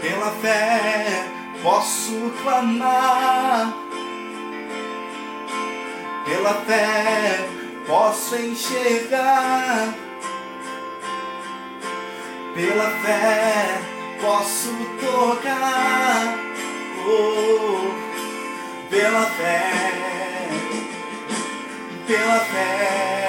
Pela fé posso clamar. Pela fé posso enxergar. Pela fé posso tocar. Oh, pela fé, pela fé.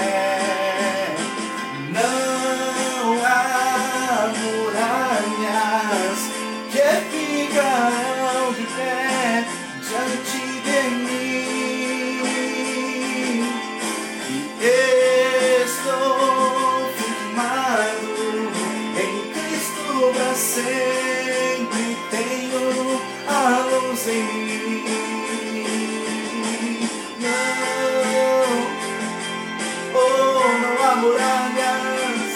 Mim. Não, oh, não há muralhas.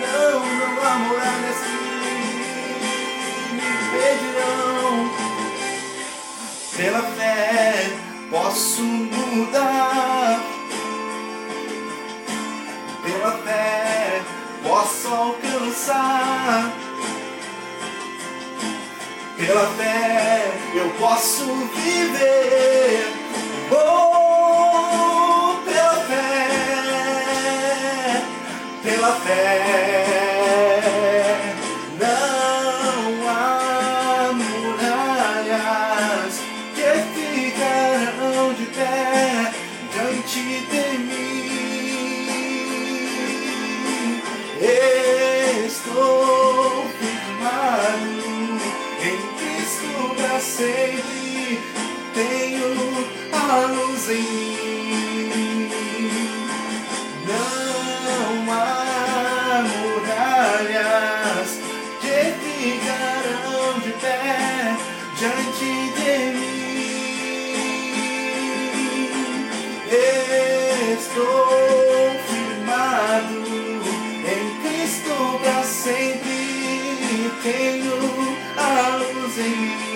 Não, não há muralhas que me impedirão. Pela fé posso mudar. Pela fé posso alcançar. Pela fé eu posso viver. Oh, pela fé, pela fé. Não há muralhas que ficarão de pé diante de mim. Estou sempre. Tenho a luz em mim. Não há muralhas que ficarão de pé diante de mim. Estou firmado em Cristo para sempre. Tenho a luz em mim.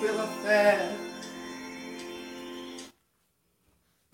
pela fé.